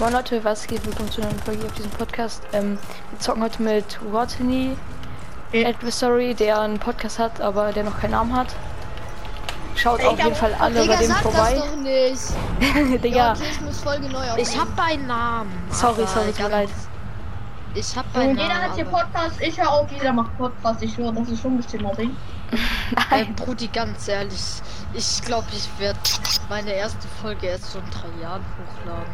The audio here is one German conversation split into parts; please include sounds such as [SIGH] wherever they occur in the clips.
Moin Leute, was geht? Willkommen zu einer Folge auf diesem Podcast. Ähm, wir zocken heute mit Watney Ja. Adversary, der einen Podcast hat, aber der noch keinen Namen hat. Schaut Ich auf jeden Fall alle Digga, bei dem sag das vorbei. doch nicht. Ja, [LAUGHS] Digga, okay, ich muss Folge neu Ich aufnehmen. hab einen Namen. sorry, sorry, tut mir leid. Ich hab Und einen jeder Namen. hat hier Podcast, ich höre auf, jeder macht Podcast, ich höre, das ist schon ein bisschen Mobbing. [LAUGHS] Ey, Nein, Brudi, ganz ehrlich, ich glaube, ich werde meine erste Folge erst so in drei Jahren hochladen.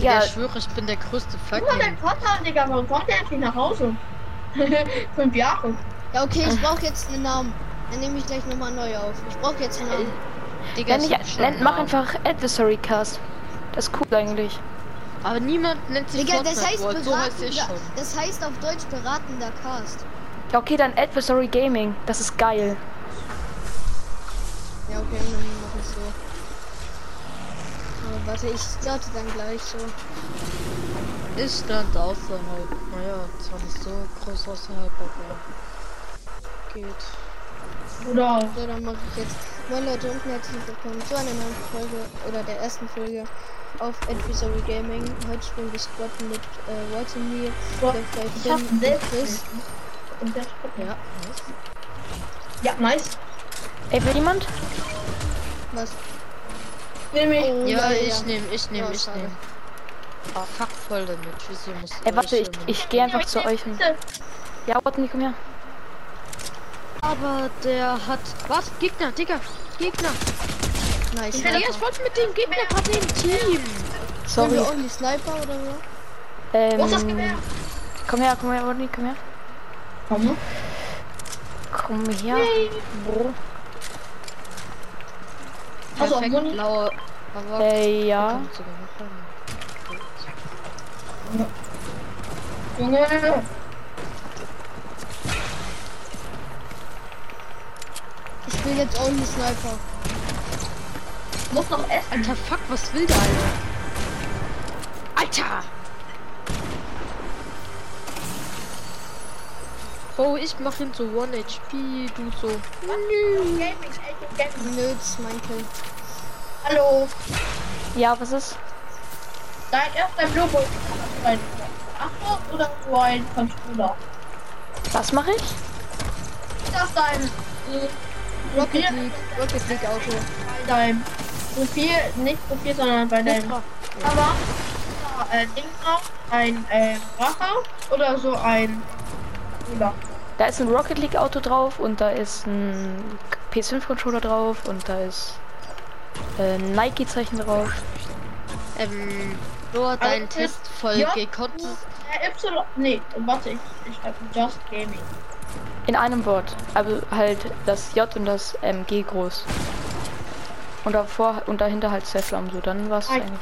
Digga, ich schwöre, ich bin der größte Guck mal, dein. Vater, Digga, warum kommt der endlich nach Hause? [LAUGHS] Fünf Jahre. Ja, okay, ich brauche jetzt einen Namen. Dann nehme ich gleich nochmal neu auf. Ich brauche jetzt einen Namen. Digga, nenn, ich nenn, mach einfach Adversary Cast. Das ist cool eigentlich. Aber niemand nennt sich Digga, das heißt World, so heißt ich schon. Das heißt auf Deutsch beratender Cast. Ja, okay, dann Adversary Gaming. Das ist geil. Ja, okay, dann mach ich so. Aber warte, ich starte dann gleich so. Ich stand außerhalb. Naja, zwar nicht so groß außerhalb, aber. Geht. Oder So, dann mache ich jetzt. Moin Leute und herzlich willkommen zu einer neuen Folge oder der ersten Folge auf Advisory Gaming. Heute spielen wir Squad mit äh, White and Me, Boah, der ich Finn hab und selbst. Chris. Und der Ja, Ja, nice. Ey, will jemand? Was? Nimm mich. Oh, ja, ich ja. nehm, ich nehm, Ja, ich schade. nehm. Ah, fuck voll damit. Wieso muss Ey, warte, ich, ich gehe einfach zu euch. Und... Ja, Watney, komm her. Aber der hat. Was? Gegner, Digga! Gegner! Nice. Ich Digga, ich wollte mit dem Gegner gerade im Team! Sorry. only Sniper oder so? Ähm, Wo ist das Gewehr? komm her, komm her, Watney, komm her. Komm. Komm her, Bro. Also, Perfekt. Aber Äh, ja. Junge. Ich spiele jetzt only Sniper. Muss noch essen. Alter, fuck, was will der, Alter? Alter! Oh, ich mach ihn so 1 HP, du so. Gaming. Nöts, mein Kill. Hallo. Ja, was ist? Dein erster ein Achtung oder so ein Controller? Was mache ich? Das dein äh, Rocket Profil? League. Rocket League Auto. Bei deinem Profil, nicht Profil, sondern bei deinem Cover. Da, äh, Ding drauf, ein äh, Racher oder so ein Da ist ein Rocket League Auto drauf und da ist ein PS5 Controller drauf und da ist äh, ein Nike Zeichen drauf. Ähm, nur dein Aber Testfolge ja. konntest. Äh, Y, nee, warte, ich, ich schreibe Just Gaming. In einem Wort. Also halt das J und das ähm, G groß. Und davor und dahinter halt zwei Flammen. So, dann war's eigentlich.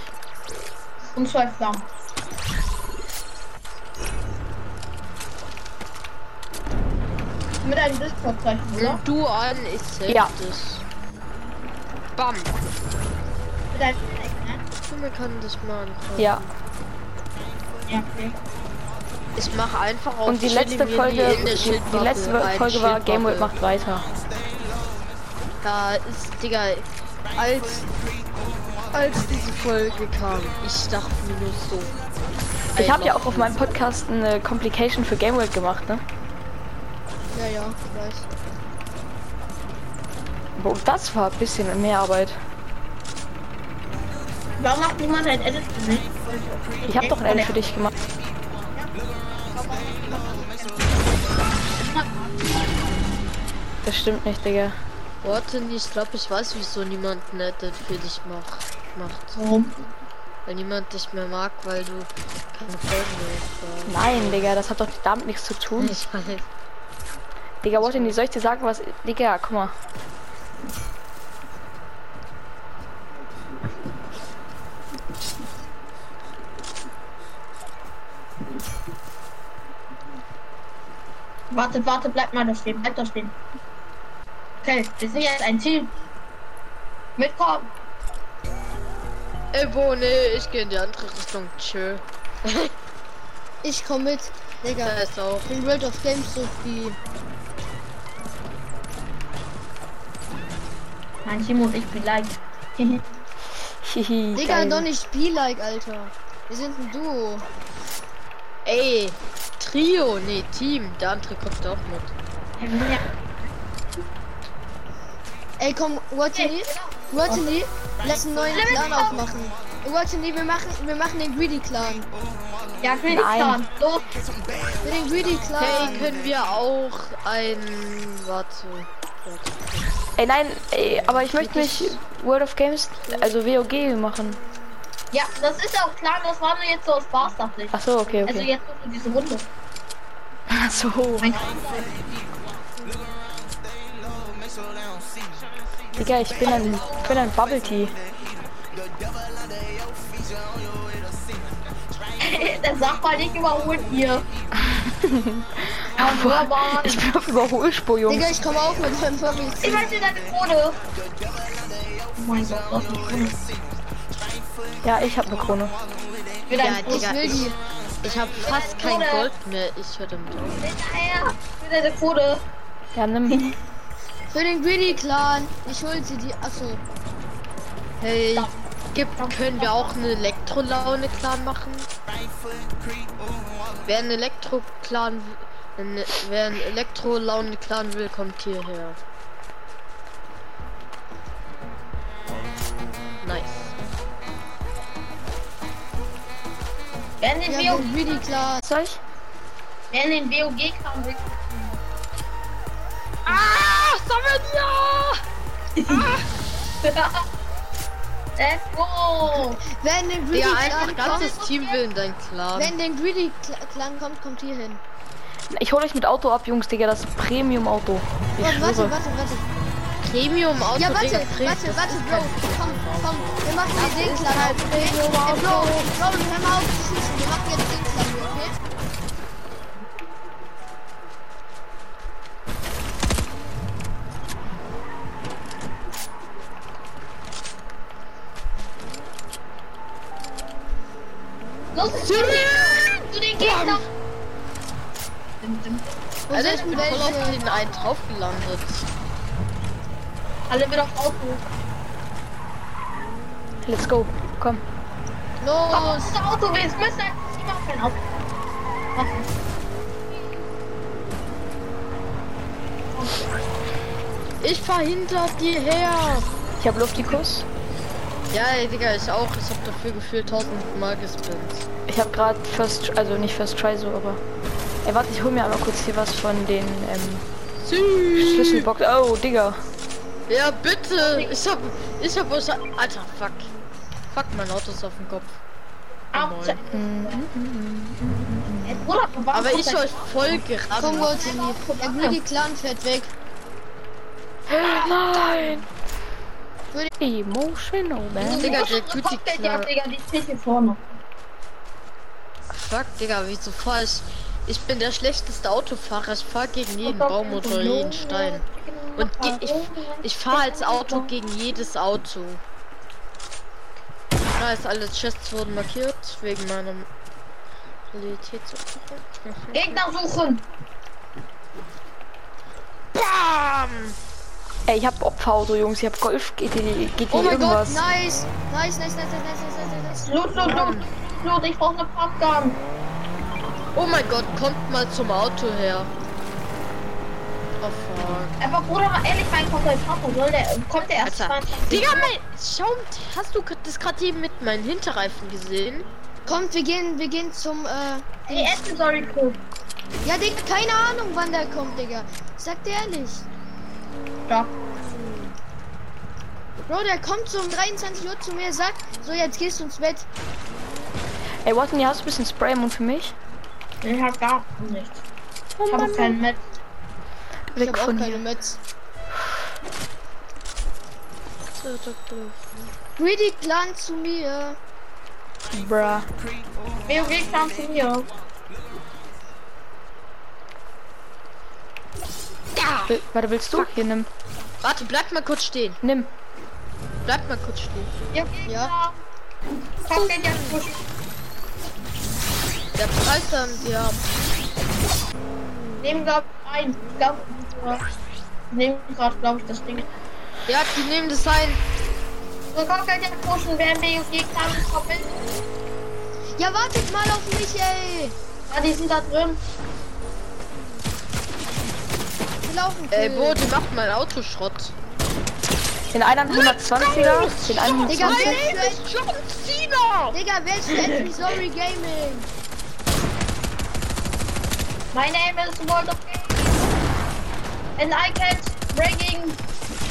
Und zwei Flammen. Mit einem Discord-Zeichen, oder? Du an, ich selbst. Ja. Bam! Mit einem ne? Junge kann mal angucken. Ja. Ja, okay. Ich mache einfach auf Und die letzte Folge, die, die letzte Folge war Game World macht weiter. Da ist, Digga, als, als diese Folge kam, ich dachte mir nur so. Ich habe ja auch auf meinem Podcast eine Complication für Game World gemacht, ne? Ja, ja, ich weiß. Boah, das war ein bisschen mehr Arbeit. Warum macht niemand ein Edit für mich? Ich habe doch ein Edit für dich gemacht. Das stimmt nicht, Digga. Warte, ich glaube, ich weiß, wieso niemand ein Edit für dich macht. macht. Warum? Weil niemand dich mehr mag, weil du keine Folgen mehr Nein, Digga, das hat doch damit nichts zu tun. Ich weiß. Digga, nicht, soll ich dir sagen, was. Digga, guck mal. Warte, warte, bleib mal da stehen, bleib da stehen. Okay, wir sind jetzt ein Team. Mitkommen. Ey, wo, nee, ich gehe in die andere Richtung. Tschö. [LAUGHS] Ich komm mit. Digga, Da ist auch. in World of Games so viel. Nein, Timo und ich vielleicht. Hihi, Digga, doch nicht Spiel-like, Alter. Wir sind ein Duo. Ey, Trio, nee, Team. Der andere kommt auch mit. Ey, komm, Watini, Watini, lass einen neuen Clan aufmachen. Watini, wir machen, wir machen den Greedy Clan. Ja, Greedy Nein. Clan. Los. Den Greedy Clan. Hey, können wir auch ein. Warte. Warte. Ey, nein, ey, aber ich möchte mich World of Games, also WOG machen. Ja, das ist auch klar, das war nur jetzt so aus Spaß, dachte ich. Ach so, okay, Also okay. jetzt nur diese Runde. Ach so. Mein Digga, ich bin ein, ich bin ein Bubble Tea. [LAUGHS] Der sagt mal nicht überholt hier. [LAUGHS] wunderbar. Ich bin auf Überholspur, Jungs. Digga, ich komme auch mit meinem Bubble Ich Tea. möchte deine Krone. Oh mein Gott, ist eine Krone. Ja, ich habe eine Krone. Ich will Ja. Digga, will die. ich, ich habe fast kein Gold mehr. Ich höre damit auf. Ich will deine Krone. Ja, nimm. [LAUGHS] Für den Greedy Clan. Ich hol sie die. Achso. Hey, gibt, können wir auch eine Elektrolaune-Clan machen? Wer ein Elektro-Clan, ein- wer ein Elektrolaune-Clan will, kommt hierher. Nice. Wer in den, Wir haben WO den Greedy Clan. Soll ich? wer in den WOG kam, will. Ah, Samuel, [LAUGHS] Let's go. Wer in den Greedy Ja, Clan einfach ganzes kommt, Team will in dein Clan. wenn den Greedy Cl- Clan kommt, kommt hier hin. Ich hole euch mit Auto ab, Jungs, Digga, das Premium-Auto. Ich warte, schwöre. warte, warte. Premium-Auto, Ja, warte, Digga, warte, Premium. warte, Bro. Komm, komm. Wir machen jetzt den Clan halt. Ey, Bro, Bro, hör mal auf Wo Alter, ich bin voll auf welche? den einen drauf gelandet. Alle wieder aufs Auto. Let's go. Komm. Los. Das Auto, wir müssen ein Team auf ein Auto. Ich fahr hinter dir her. Ich habe Luftikus. Ja, ey, Digga, ich auch. Ich hab dafür gefühlt 1000 Mal gespinnt. Ich habe gerade First, also nicht First Try so, aber. Ey, warte, ich hol mir einmal kurz hier was von den ähm, Schlüsselbox. Oh, Digga. Ja, bitte. Ich hab, ich hab was. Alter, fuck. Fuck, mein Auto ist auf dem Kopf. Aber ich euch voll gerannt. Watini. Der Greedy Clan fährt weg. Nein. Emotional, man. Digga, der gute. Digga, die steht hier vorne. Fuck, Digga, wieso fahr ich? Ich bin der schlechteste Autofahrer. Ich fahr gegen jeden Baum oder jeden Stein. Und ich, ich fahre als Auto gegen jedes Auto. Da ist alle Chests wurden markiert wegen meiner Qualitätsaufsuche. [LAUGHS] Gegner suchen. Bam! Ey, ich hab Opferauto, Jungs. Ich hab Golf, GT, GT Oh mein Gott, irgendwas. nice. Nice, nice, nice, nice, nice, nice, nice. Loot, loot, loot. Loot, ich brauche eine Pumpgun. Oh mein Gott, kommt mal zum Auto her. Oh fuck. Aber Bruder, mal ehrlich, mein Papa soll der, kommt der erst Alter. 22 Digga, mein, schau, hast du das gerade eben mit meinen Hinterreifen gesehen? Kommt, wir gehen, wir gehen zum, äh, Ey, Essen, sorry, Club. ja, Digga, keine Ahnung, wann der kommt, Digga. Sag dir ehrlich. Ja. Bro, der kommt so um 23 Uhr zu mir, sagt, so, jetzt gehst du ins Bett. Ey, Watson, hier hast du ein bisschen Spray-Mund für mich? Ich hab gar nichts. Oh Ich habe Mann, keinen mit. Ich Weg hab auch von keine hier. Metz. Greedy Clan zu mir. Bruh. WoG kam zu mir. Will, warte, willst du? Hier, nimm. Warte, bleib mal kurz stehen. Nimm. Bleib mal kurz stehen. Ja. Ja. Pushen. Der Preis dann, ja. Nehmen, glaub ein. Ich glaub, äh, nehmen gerade, glaube ich, das Ding. Ja, die nehmen das ein. So, komm, könnt ihr pushen, wer BUG kann, kommt mit. Ja, wartet mal auf mich, ey. Ja, die sind da drin. Wir laufen. Ey, wo, die macht mal Autoschrott. Den einen 120er, den einen Digga, 120 wer ist John Cena! Digga, wer ist denn Sorry Gaming? My name is World of Games. And I can't breaking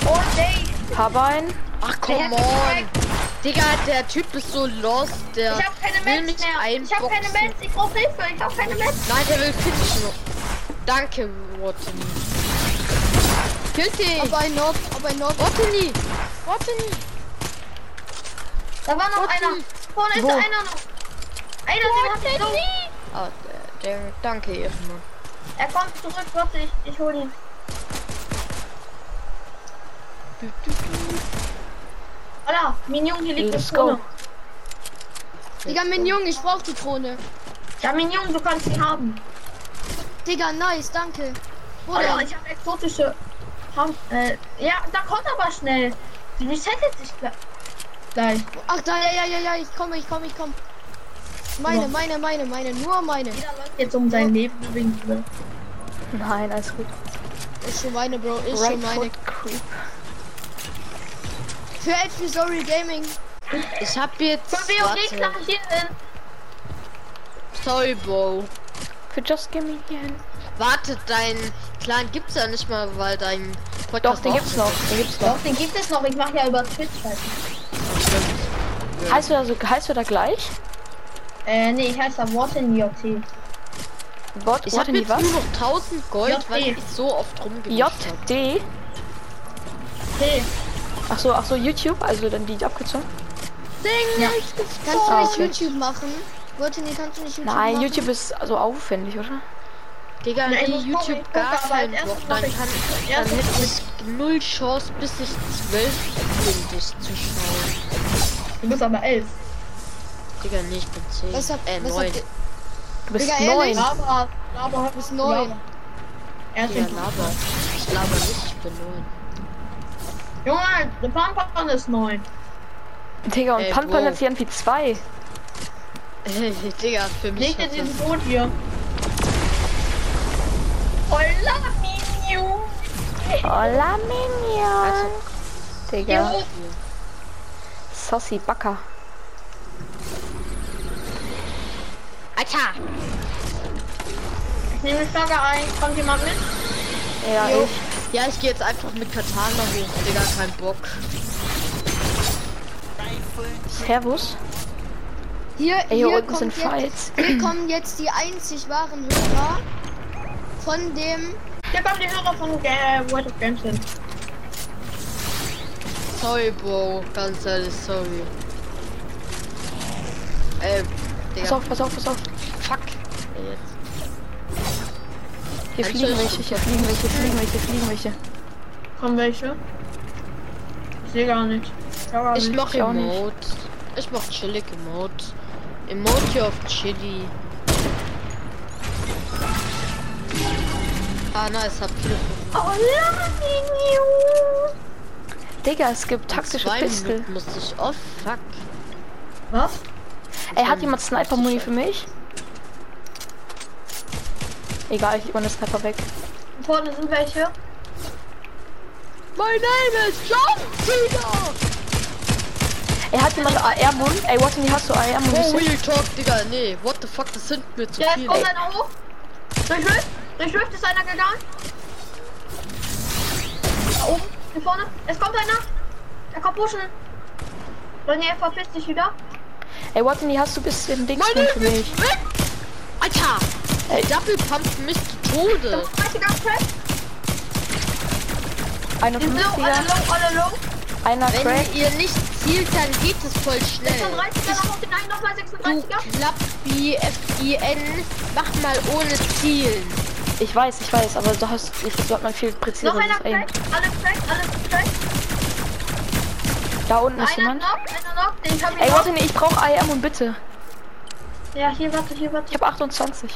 all day. hab einen. Ach, come on. Digga, der Typ ist so lost, der Ich hab keine will Mets mich mehr. Ich hab keine einboxen. Mets. Ich brauch Hilfe. Ich hab keine Mets. Nein, der will finishen. Danke, Wattini. Killt ihn! Ob ein Knock, ob ein Knock. Wattini! Wattini! Da war noch Gott, einer. Vorne ist Wo? einer noch. Einer, den hab ich so. Der, danke, Ehrenmann. Er kommt zurück. Warte, ich, ich hol ihn. Alter, Minion, hier liegt Let's go. Krone. Digga, Minion, ich brauch die Krone. Ja, Minion, du kannst sie haben. Digga, nice, danke. Denn? ich hab exotische. Ham äh, ja, da kommt aber schnell. Die resettet sich gleich. gleich. Ach, da, ja, ja, ja, ja, ich komme, ich komme, ich komme. Meine, meine, meine, meine, nur meine. Jeder läuft jetzt um sein Leben übrigens. ne? Nein, alles gut. Ist schon meine, Bro, ist Right schon meine. creep. Für Edgy Sorry Gaming. Ich hab jetzt. Klar hier hin. Sorry, Bro. Für Just Me hier hin. Warte, dein Clan gibt's ja nicht mal, weil dein Doch, Podcast den auch- gibt's noch. Den gibt's noch. Doch, den gibt es noch. Ich mache ja über Twitch halt. Heißt du da so, heißt du da gleich? Äh, nee, ich heiße da Warten JT. Bot, Ich warte, hab nie jetzt was? nur noch 1000 Gold, JD. weil ich so oft rumgemischt. JD. T. Ach so, ach so, YouTube, also dann die Abkürzung. Ja. Kannst du nicht okay. YouTube machen? Wollte nie, kannst du nicht YouTube Nein, machen? YouTube ist so aufwendig, oder? Digga, ich nee, gucken, YouTube ich gar als Bock. Dann, ich- kann, als dann hätte ich null Chance, bis ich zwölf bin, dich zu schauen. Du bist aber elf. Digga, nee, ich bin zehn. Was habt, äh, was neun. habt ihr? Du bist Digga, neun. ehrlich? Laber, Laber, Du bist neun. Er ist Digga, nicht. laber. Ich laber nicht, ich bin neun. Junge, der Pampan ist neun. Digga, und Bro. hat hier irgendwie zwei. [LAUGHS] Digga, für mich Nicht in diesem das... Boot hier. Holla, Minion. Hola, Minion. Also, Digga. Saucy Backer. Alter! Ich nehme Flagge ein. Kommt jemand mit? Ja, Jo. ich. Ja, ich gehe jetzt einfach mit Katana hoch. Digga, kein Bock. Servus. Hier, Ey, hier hier, unten sind jetzt, hier kommen jetzt die einzig wahren Hörer von dem Hier kommt die Hörer von äh, World of Games hin. Sorry, Bro. Ganz ehrlich, sorry. Äh, Digga. Pass auf, pass auf, pass auf. Fuck. Ey, jetzt. Hier fliegen welche, hier fliegen welche, fliegen welche, fliegen welche. Kommen welche? Ich sehe gar nicht. Gar Ich nicht. mach ich auch nicht. Emote. Ich mach chillig Emote. Emote auf Chili. Ah, nice, hab Holla, Minion. Digga, es gibt taktische Pistol. Musste ich. Oh, fuck. Was? Ey, hat jemand Sniper-Muni für mich? Egal, ich den Sniper weg. Vorne sind welche. My name is John Cena! Ey, hat jemand AR-Muni? Ey, Watson, hast du Oh, AR-Muni? Real Talk, Digga. Nee, what the fuck, das sind mir zu Ja, jetzt viele. kommt einer hoch. Durch Rift. Durch Rift ist einer gegangen. Da oben. Hier vorne. Es kommt einer. Er kommt pushen. René, verpiss dich wieder. Ey, Watson, hast du bisschen Dings My für mich? Rick! Alter! Ey, Double pumpt mich zu Tode. 35er Crack. Die sind low, alle 51er, low, alle low. einer Crack. Wenn ihr nicht zielt, dann geht es voll schnell. 36er noch auf den einen, nochmal Du 36er. Klappi F-I-N, mach mal ohne Zielen. Ich weiß, ich weiß, aber du hast, ich, du hat man viel Noch präziseres einer. Crack. Alle Crack, alle Crack. Da unten ist Einer jemand. noch, einer noch. Den hab ich Ey, noch. Watson, ich brauche AR und bitte. Ja, hier, warte, hier, warte. Ich habe 28.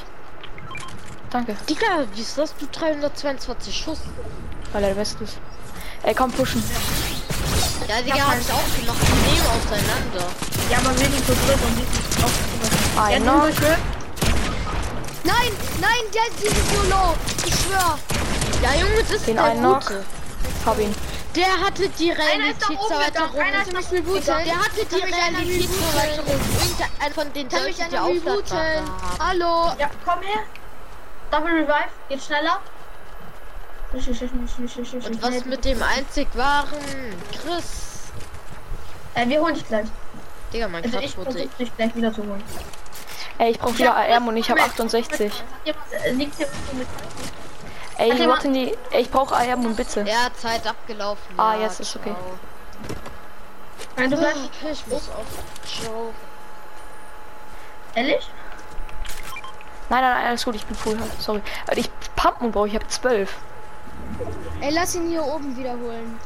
Danke, Digga, wieso hast du 322 Schuss? weil er der Beste ist. Ey, komm, pushen. Ja, Digga, hab ich auch gemacht. Die nehmen auseinander. Ja, aber wir sind so dritt und die sind auch Einer. Ja, Nein, nein, der, sind so low. Ich schwör. Ja, Junge, das ist Den der einen noch. Gute. Hab ihn. Der hatte die Realitätserweiterung. rebooten? Der hatte die Realitätserweiterung. Irgendein von den die Aufladbar rebooten? haben. Hallo. Ja, komm her. Double Revive, geht schneller. Und was mit dem einzig wahren Chris? Äh, wir holen dich gleich. Digga, mein Also Quatsch ich wurde. dich gleich wieder zu holen. Ey, ich brauche wieder ARM und ich habe 68. Hat jemand, äh, liegt hier mit? Ey, Hat jemand- warten die. Ey, ich brauche ARM und bitte. Ja, Zeit abgelaufen. Ah, ja, jetzt ist okay. Nein, du bleibst. Okay, ich muss auf Joe. Ehrlich? Nein, nein, nein, alles gut, ich bin full. Sorry. Aber ich Pumpen brauche, ich habe 12. Ey, lass ihn hier oben wiederholen.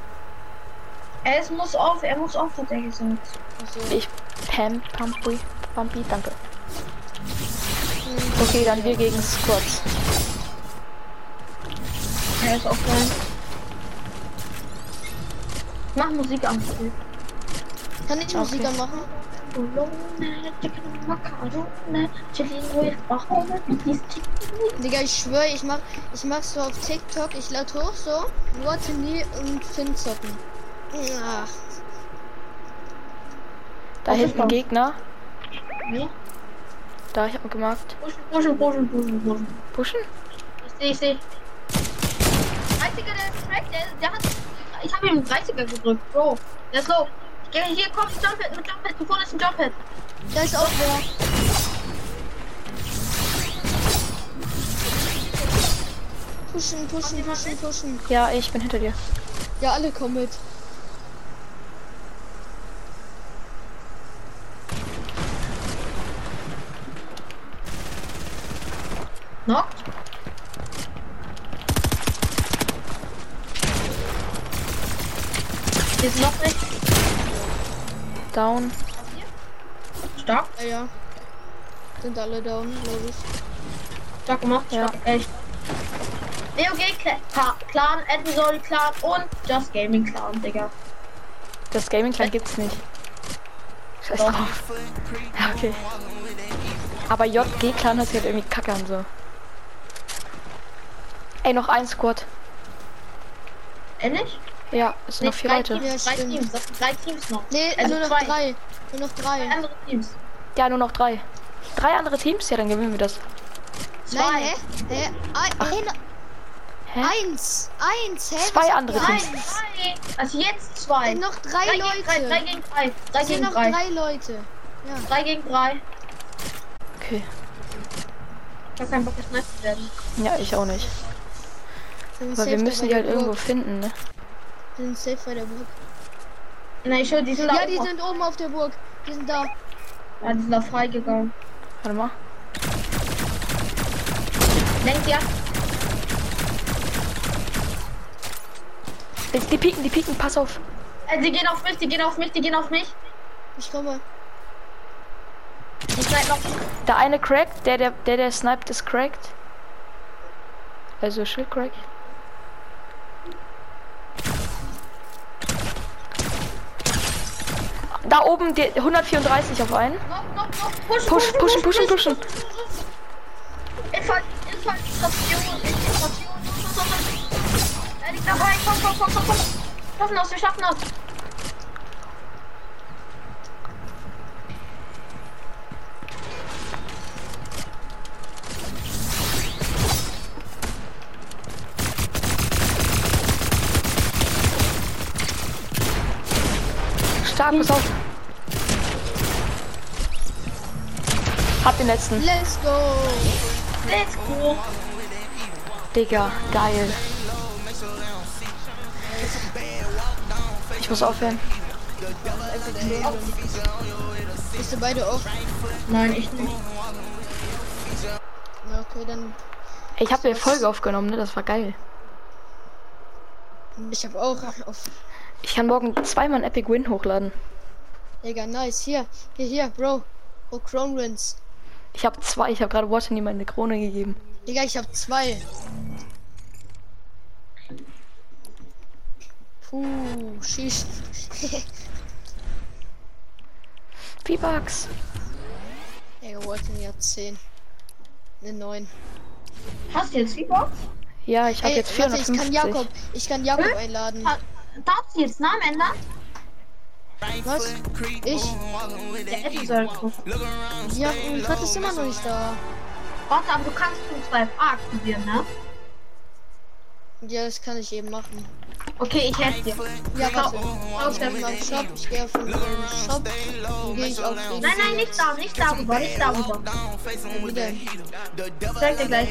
Er ist, muss auf, er muss auf tatsächlich sein. Also, Ich Pam, Pumpy, Pumpy, danke. Okay, dann wir gegen Squads. Er ist offline. Mach Musik an. kann ich Musik anmachen? Digga, ich schwöre, ich mach, ich mach so auf TikTok, ich lade hoch so, Leute nie und Finn zocken. Ach, Da hinten das? Gegner. Nee. Da, ich habe gemacht. Pushen, pushen, pushen, pushen, pushen. Pushen? Ich sehe, ich sehe. 30er, der ist crack, der, der hat. Ich habe ihm einen 30er gedrückt, Bro. Der ist low. Ich gehe hier, komm, Jumppad mit Jumppad. Du vorne ist ein Jumppad. da ist auch wer. Pushen, pushen, pushen, pushen. Ja, ich bin hinter dir. Ja, alle kommen mit. Knockt. Hier ist noch nicht. Down. Stark, Ja, ja. Sind alle down, glaube ich. stark gemacht. Ja. Stark, echt. WOG Cla- Clan, Edensol Clan und Just Gaming Clan, Digga. Das Gaming Clan gibt's nicht. Scheiß Doch. drauf. Ja, okay. Aber JG Clan hört sich halt irgendwie kacke an so. Ey, noch ein Squad. Ehrlich? Ja, es sind noch vier drei Leute. Teams, Ja, drei. Teams, das sind drei Teams noch. Nee, Also nur noch zwei. drei. Nur noch drei. Zwei andere Teams. Ja, nur noch drei. Drei andere Teams? Ja, dann gewinnen wir das. Zwei. Nein, hä? Hä? Ein, ein, Hä? eins. Eins, hä? Zwei Was andere? Teams. Also jetzt zwei. Sind noch drei, drei Leute. gegen drei, drei gegen drei. Drei Es sind gegen noch drei. drei Leute. Ja. Drei gegen drei. Okay. Ich hab keinen Bock, gesniped zu werden. Ja, ich auch nicht. Aber wir müssen die halt irgendwo finden, ne? Sind safe bei der Burg. Nein, schon, die sind da Ja, die oben. sind oben auf der Burg. Die sind da. Ja, die sind da freigegangen. Warte mal. Lenkt ja. Die, die pieken, die pieken, pass auf. Äh, die gehen auf mich, die gehen auf mich, die gehen auf mich. Ich komme. Die snipen auf mich. Der eine cracked, der, der, der, der sniped, ist cracked. Also Schild crack. Da oben die 134 auf einen. Noch, noch, noch. Push, Push, pushen, pushen, pushen. Infall, Infiltration, Infiltration. Er liegt dabei. Komm, komm, komm, komm, komm. Wir schaffen das, wir schaffen das. Stark, pass auf. Hab den letzten. Let's go. Let's go. Digga, geil. Ich muss aufhören. Bist du beide auf? Nein, ich nicht. Ja, okay, dann. Ich habe eine Folge aufgenommen, ne? Das war geil. Ich habe auch auf. Ich kann morgen zweimal ein Epic Win hochladen. Digga, nice. Hier, hier, hier, Bro. Oh, Crown Wins. Ich habe zwei. Ich habe gerade Watson ihm eine Krone gegeben. Digga, ich habe zwei. Puh, schieß. V-Bucks. Er wollte mir 10. Eine 9. Hast du jetzt V-Box? Ja, ich habe jetzt warte, ich 450. kann Jakob, ich kann Jakob Hm? einladen. Darfst du jetzt Namen ändern? Was? Ich? Der Episode. Ja, mein Vater ist immer noch nicht da. Warte, aber du kannst Punkt 2 aktivieren, ne? Ja, das kann ich eben machen. Okay, ich helfe dir. Ja, warte. Auf im Shop, ich gehe auf den ähm, Shop, dann gehe ich auf den... Nein, nein, nicht da, nicht darüber, nicht darüber. Wieder. Ich zeig dir gleich.